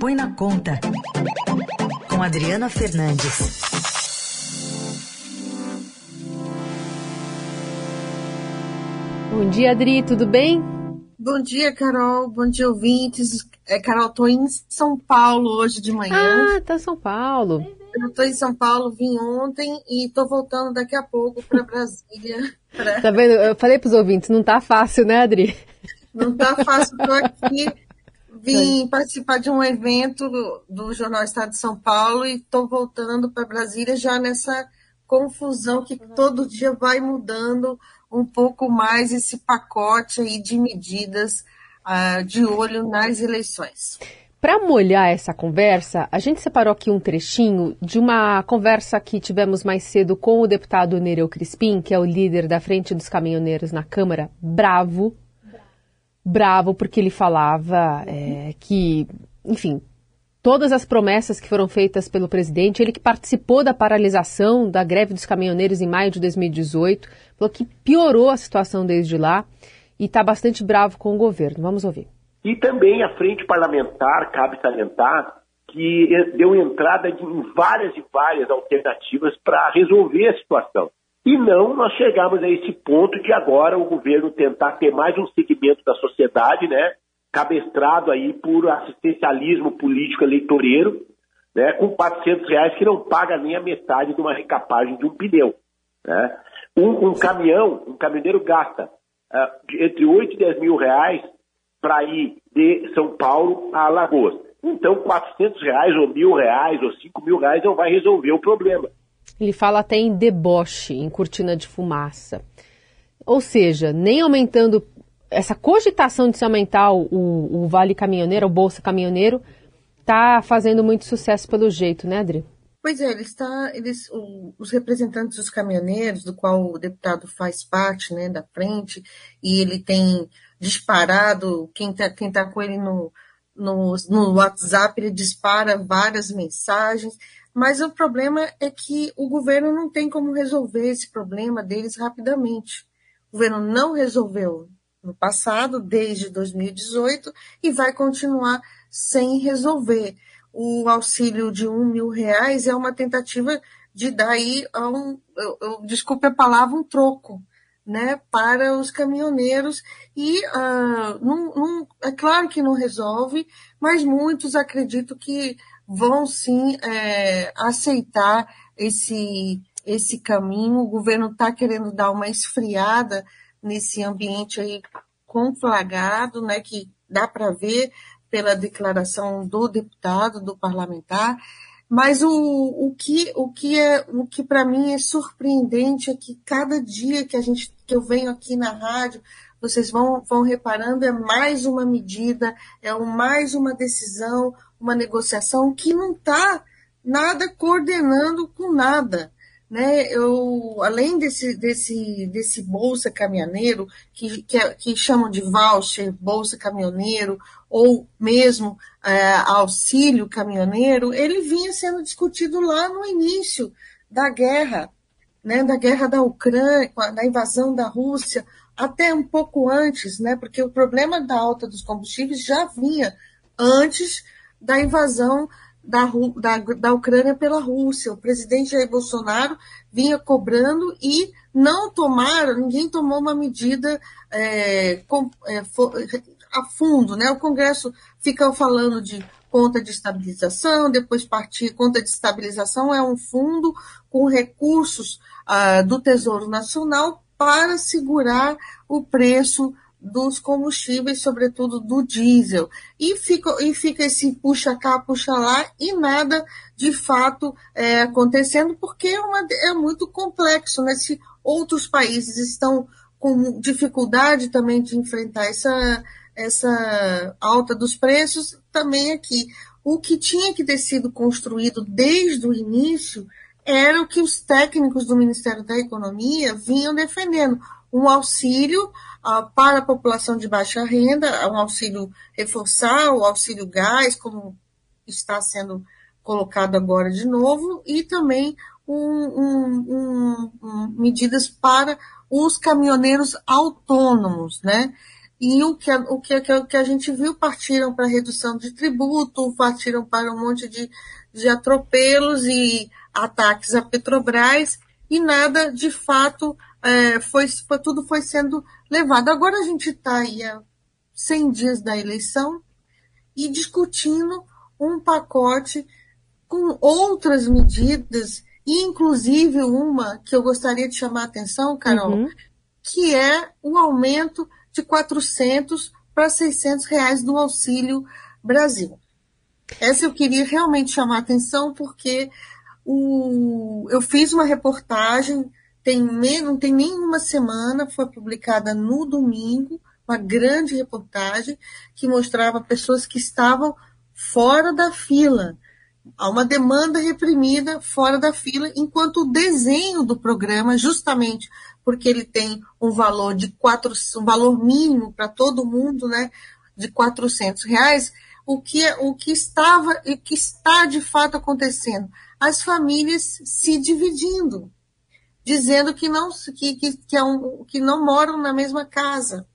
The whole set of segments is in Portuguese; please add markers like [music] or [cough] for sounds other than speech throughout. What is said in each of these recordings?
Põe na Conta, com Adriana Fernandes. Bom dia, Adri, tudo bem? Bom dia, Carol. Bom dia, ouvintes. É, Carol, tô em São Paulo hoje de manhã. Ah, tá em São Paulo. Eu tô em São Paulo, vim ontem e tô voltando daqui a pouco para Brasília. [laughs] Pra... Tá vendo? Eu falei pros ouvintes, não tá fácil, né, Adri? Não tá fácil, tô aqui. Vim participar de um evento do Jornal Estado de São Paulo e tô voltando para Brasília já nessa confusão que todo dia vai mudando um pouco mais esse pacote aí de medidas uh, de olho nas eleições. Para molhar essa conversa, a gente separou aqui um trechinho de uma conversa que tivemos mais cedo com o deputado Nereu Crispim, que é o líder da Frente dos Caminhoneiros na Câmara, bravo, bravo porque ele falava é, que, enfim, todas as promessas que foram feitas pelo presidente, ele que participou da paralisação da greve dos caminhoneiros em maio de 2018, falou que piorou a situação desde lá e está bastante bravo com o governo. Vamos ouvir. E também a frente parlamentar, cabe salientar, que deu entrada em várias e várias alternativas para resolver a situação. E não nós chegamos a esse ponto que agora o governo tentar ter mais um segmento da sociedade, né, cabestrado aí por assistencialismo político eleitoreiro, né, com 400 reais que não paga nem a metade de uma recapagem de um pneu. Né. Um, um caminhão, um caminhoneiro gasta uh, entre 8 e 10 mil reais para ir de São Paulo a Alagoas. Então, 400 reais ou mil reais ou 5 mil reais não vai resolver o problema. Ele fala até em deboche, em cortina de fumaça. Ou seja, nem aumentando essa cogitação de se aumentar o, o Vale Caminhoneiro, o Bolsa Caminhoneiro, está fazendo muito sucesso pelo jeito, né, Adri? Pois é, ele está, eles, o, os representantes dos caminhoneiros, do qual o deputado faz parte, né, da frente, e ele tem disparado, quem está quem tá com ele no, no, no WhatsApp, ele dispara várias mensagens, mas o problema é que o governo não tem como resolver esse problema deles rapidamente. O governo não resolveu no passado, desde 2018, e vai continuar sem resolver. O auxílio de um mil reais é uma tentativa de dar aí, um, eu, eu, desculpe a palavra, um troco né, para os caminhoneiros e uh, não, não, é claro que não resolve, mas muitos acredito que vão sim é, aceitar esse, esse caminho. O governo está querendo dar uma esfriada nesse ambiente aí conflagrado, né, que dá para ver pela declaração do deputado, do parlamentar, mas o, o que, o que, é, o que para mim é surpreendente é que cada dia que a gente que eu venho aqui na rádio, vocês vão, vão reparando, é mais uma medida, é mais uma decisão, uma negociação que não está nada coordenando com nada. Né, eu, além desse, desse, desse bolsa caminhoneiro, que, que, é, que chamam de voucher, bolsa caminhoneiro, ou mesmo é, auxílio caminhoneiro, ele vinha sendo discutido lá no início da guerra, né, da guerra da Ucrânia, da invasão da Rússia, até um pouco antes, né, porque o problema da alta dos combustíveis já vinha antes da invasão da, da, da Ucrânia pela Rússia. O presidente Jair Bolsonaro vinha cobrando e não tomaram, ninguém tomou uma medida é, com, é, a fundo. Né? O Congresso fica falando de conta de estabilização, depois partir, conta de estabilização é um fundo com recursos ah, do Tesouro Nacional para segurar o preço dos combustíveis, sobretudo do diesel. E fica, e fica esse puxa cá, puxa lá, e nada de fato é, acontecendo, porque é, uma, é muito complexo. Né? Se outros países estão com dificuldade também de enfrentar essa, essa alta dos preços, também aqui. O que tinha que ter sido construído desde o início era o que os técnicos do Ministério da Economia vinham defendendo, um auxílio uh, para a população de baixa renda, um auxílio reforçar, o auxílio gás, como está sendo colocado agora de novo, e também um, um, medidas para os caminhoneiros autônomos, né? e o que, o que, o que a gente viu partiram para redução de tributo, partiram para um monte de, de atropelos e ataques à Petrobras, e nada de fato é, foi, tudo foi sendo levado. Agora a gente está aí há 100 dias da eleição e discutindo um pacote com outras medidas, inclusive uma que eu gostaria de chamar a atenção, Carol, uhum. que é o aumento de 400 para 600 reais do Auxílio Brasil. Essa eu queria realmente chamar a atenção porque o, eu fiz uma reportagem, tem, não tem nenhuma semana, foi publicada no domingo, uma grande reportagem que mostrava pessoas que estavam fora da fila. Há uma demanda reprimida fora da fila, enquanto o desenho do programa, justamente porque ele tem um valor de quatro, um valor mínimo para todo mundo, né, de 400 reais, o que, o que estava e que está de fato acontecendo? As famílias se dividindo, dizendo que não, que, que, que, é um, que não moram na mesma casa.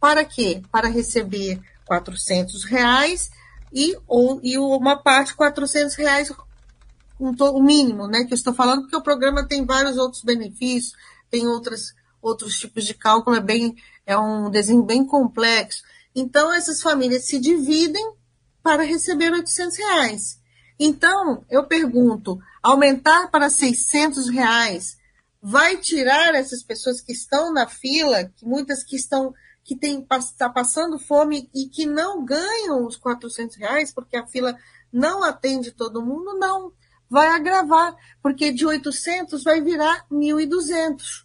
Para quê? Para receber 400 reais e, ou, e uma parte 400 reais, um, o mínimo, né? Que eu estou falando, porque o programa tem vários outros benefícios, tem outras, outros tipos de cálculo, é, bem, é um desenho bem complexo. Então, essas famílias se dividem para receber 800 reais. Então, eu pergunto, aumentar para 600 reais vai tirar essas pessoas que estão na fila, que muitas que estão que está passando fome e que não ganham os 400 reais, porque a fila não atende todo mundo, não. Vai agravar, porque de 800 vai virar 1.200.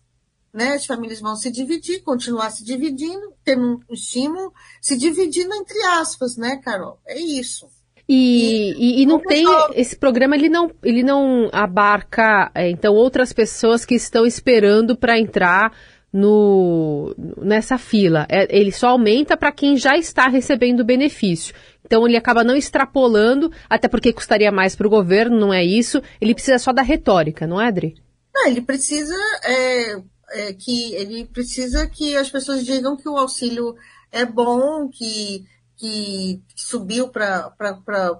Né? As famílias vão se dividir, continuar se dividindo, tendo um estímulo, se dividindo entre aspas, né, Carol? É isso. E, e, e, não tem esse programa ele não ele não abarca é, então outras pessoas que estão esperando para entrar no, nessa fila. É, ele só aumenta para quem já está recebendo o benefício. Então ele acaba não extrapolando, até porque custaria mais para o governo, não é isso. Ele precisa só da retórica, não é, Adri? Não, ele precisa é, é, que ele precisa que as pessoas digam que o auxílio é bom, que que subiu para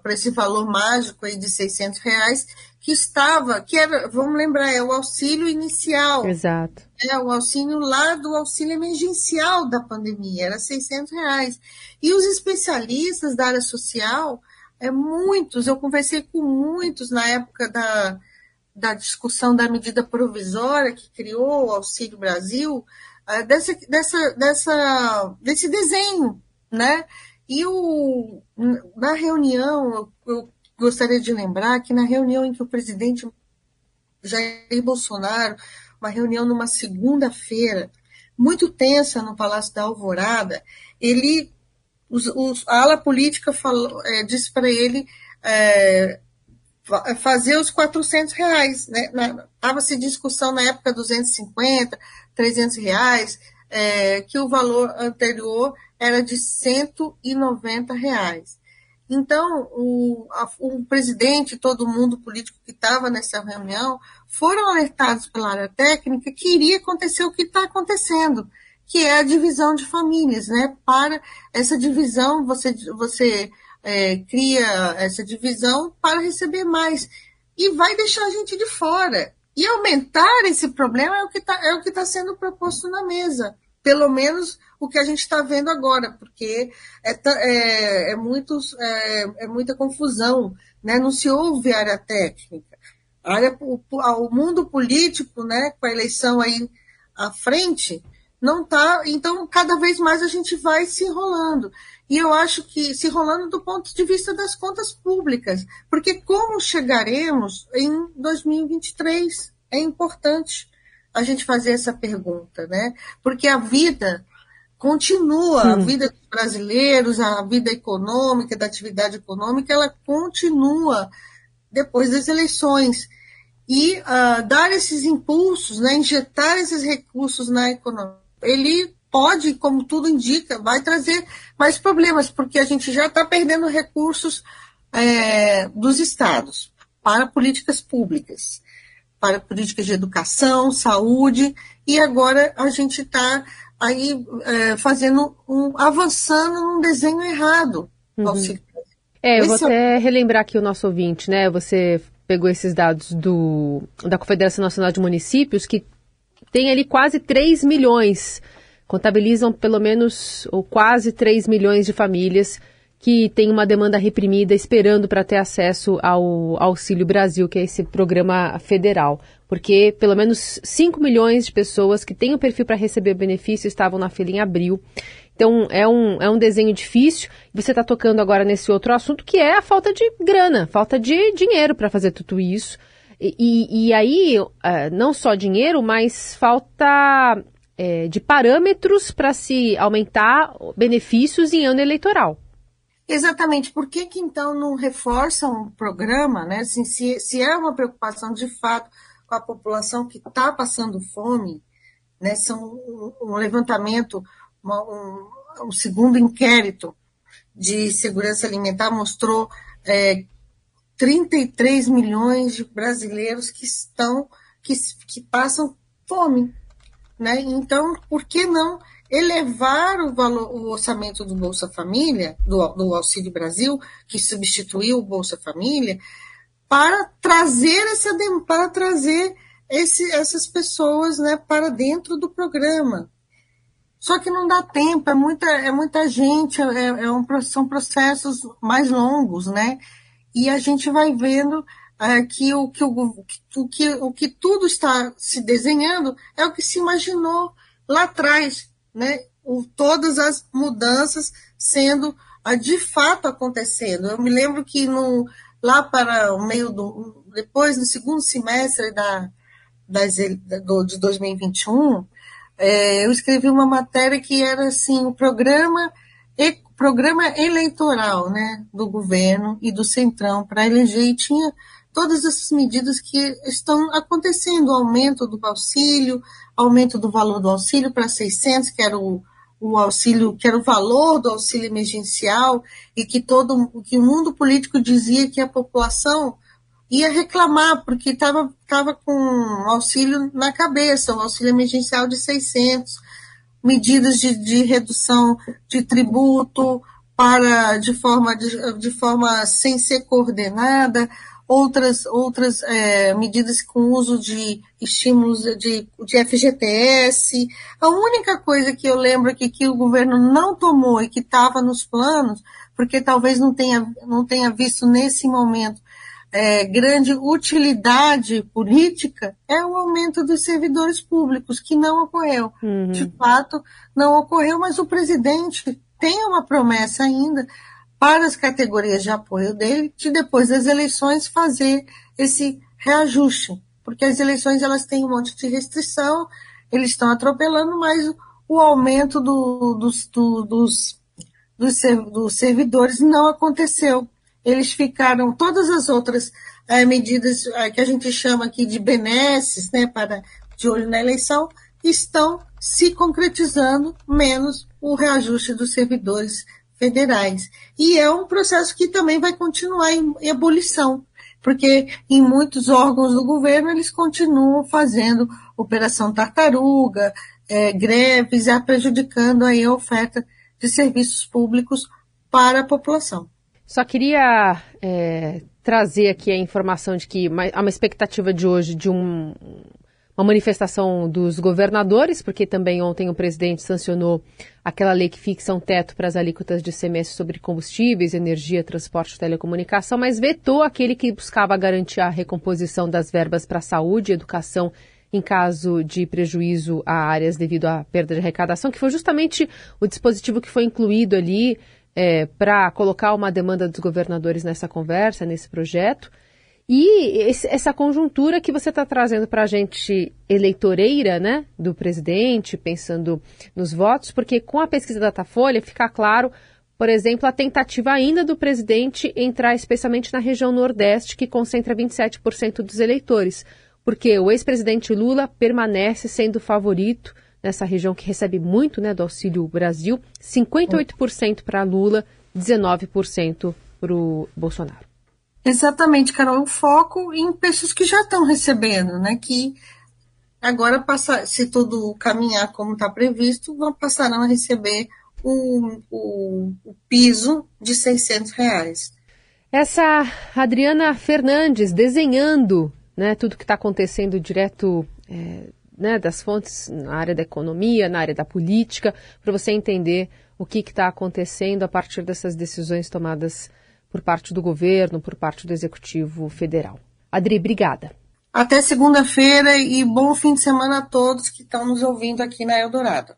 esse valor mágico aí de 600 reais, que estava, que era, vamos lembrar, é o auxílio inicial. Exato. É o auxílio lá do auxílio emergencial da pandemia, era 600 reais. E os especialistas da área social, é muitos, eu conversei com muitos na época da, da discussão da medida provisória que criou o Auxílio Brasil, é, dessa, dessa, dessa, desse desenho, né? E o, na reunião, eu gostaria de lembrar que na reunião em que o presidente Jair Bolsonaro, uma reunião numa segunda-feira, muito tensa no Palácio da Alvorada, ele, os, os, a ala política falou, é, disse para ele é, fazer os 400 reais. Estava-se né? discussão na época 250, 300 reais, é, que o valor anterior era de 190 reais. Então, o, a, o presidente todo mundo político que estava nessa reunião foram alertados pela área técnica que iria acontecer o que está acontecendo, que é a divisão de famílias, né? Para essa divisão, você, você é, cria essa divisão para receber mais e vai deixar a gente de fora. E aumentar esse problema é o que está é tá sendo proposto na mesa pelo menos o que a gente está vendo agora, porque é, é, é, é, é, muita confusão, né? não se ouve área técnica. A área, o, o mundo político, né, com a eleição aí à frente, não está. Então, cada vez mais a gente vai se enrolando. E eu acho que se enrolando do ponto de vista das contas públicas, porque como chegaremos em 2023 é importante a gente fazer essa pergunta, né? Porque a vida continua, Sim. a vida dos brasileiros, a vida econômica, da atividade econômica, ela continua depois das eleições. E uh, dar esses impulsos, né, injetar esses recursos na economia, ele pode, como tudo indica, vai trazer mais problemas, porque a gente já está perdendo recursos é, dos estados para políticas públicas para políticas de educação, saúde, e agora a gente está aí é, fazendo um, avançando num desenho errado uhum. É, eu vou até relembrar aqui o nosso ouvinte, né? Você pegou esses dados do, da Confederação Nacional de Municípios, que tem ali quase 3 milhões, contabilizam pelo menos ou quase 3 milhões de famílias que têm uma demanda reprimida esperando para ter acesso ao Auxílio Brasil, que é esse programa federal. Porque pelo menos 5 milhões de pessoas que têm o perfil para receber benefício estavam na fila em abril. Então é um, é um desenho difícil. Você está tocando agora nesse outro assunto que é a falta de grana, falta de dinheiro para fazer tudo isso. E, e aí, é, não só dinheiro, mas falta é, de parâmetros para se aumentar benefícios em ano eleitoral. Exatamente. Por que, que então não reforçam o programa, né? Assim, se, se é uma preocupação de fato com a população que está passando fome, né? São um, um levantamento, uma, um, um, segundo inquérito de segurança alimentar mostrou é, 33 milhões de brasileiros que estão, que, que passam fome. Né? Então, por que não elevar o, valor, o orçamento do Bolsa Família, do, do Auxílio Brasil, que substituiu o Bolsa Família, para trazer essa para trazer esse, essas pessoas né, para dentro do programa. Só que não dá tempo, é muita, é muita gente, é, é um, são processos mais longos, né? e a gente vai vendo é, que, o, que, o, o, que, o que tudo está se desenhando é o que se imaginou lá atrás, né? O, todas as mudanças sendo a, de fato acontecendo. Eu me lembro que no, lá para o meio do. depois, no segundo semestre da, das, do, de 2021, é, eu escrevi uma matéria que era assim: o programa programa eleitoral né, do governo e do Centrão para eleger e tinha todas essas medidas que estão acontecendo, aumento do auxílio, aumento do valor do auxílio para 600, que era o, o auxílio, que era o valor do auxílio emergencial e que todo que o mundo político dizia que a população ia reclamar porque estava tava com auxílio na cabeça, o auxílio emergencial de 600, medidas de, de redução de tributo para de forma, de, de forma sem ser coordenada, outras, outras é, medidas com uso de estímulos de, de FGTS. A única coisa que eu lembro aqui que o governo não tomou e que estava nos planos, porque talvez não tenha, não tenha visto nesse momento é, grande utilidade política é o aumento dos servidores públicos, que não ocorreu. Uhum. De fato, não ocorreu, mas o presidente tem uma promessa ainda para as categorias de apoio dele, de depois das eleições fazer esse reajuste, porque as eleições elas têm um monte de restrição, eles estão atropelando, mas o aumento do, dos, do, dos, dos, dos servidores não aconteceu. Eles ficaram, todas as outras é, medidas é, que a gente chama aqui de benesses, né, para, de olho na eleição, estão se concretizando, menos o reajuste dos servidores federais. E é um processo que também vai continuar em, ebulição, porque em muitos órgãos do governo eles continuam fazendo operação tartaruga, é, greves, prejudicando aí a oferta de serviços públicos para a população. Só queria é, trazer aqui a informação de que há uma expectativa de hoje de um, uma manifestação dos governadores, porque também ontem o presidente sancionou aquela lei que fixa um teto para as alíquotas de semestre sobre combustíveis, energia, transporte e telecomunicação, mas vetou aquele que buscava garantir a recomposição das verbas para saúde e educação em caso de prejuízo a áreas devido à perda de arrecadação, que foi justamente o dispositivo que foi incluído ali é, para colocar uma demanda dos governadores nessa conversa, nesse projeto. E esse, essa conjuntura que você está trazendo para a gente eleitoreira, né, do presidente, pensando nos votos, porque com a pesquisa da Datafolha fica claro, por exemplo, a tentativa ainda do presidente entrar especialmente na região Nordeste, que concentra 27% dos eleitores, porque o ex-presidente Lula permanece sendo favorito nessa região que recebe muito né, do Auxílio Brasil, 58% para Lula, 19% para o Bolsonaro. Exatamente, Carol. O foco em pessoas que já estão recebendo, né? Que agora, passa, se tudo caminhar como está previsto, vão passarão a receber o, o, o piso de 600 reais. Essa Adriana Fernandes desenhando né, tudo que está acontecendo direto é, né, das fontes na área da economia, na área da política, para você entender o que está acontecendo a partir dessas decisões tomadas por parte do governo, por parte do Executivo Federal. Adri, obrigada. Até segunda-feira e bom fim de semana a todos que estão nos ouvindo aqui na Eldorado.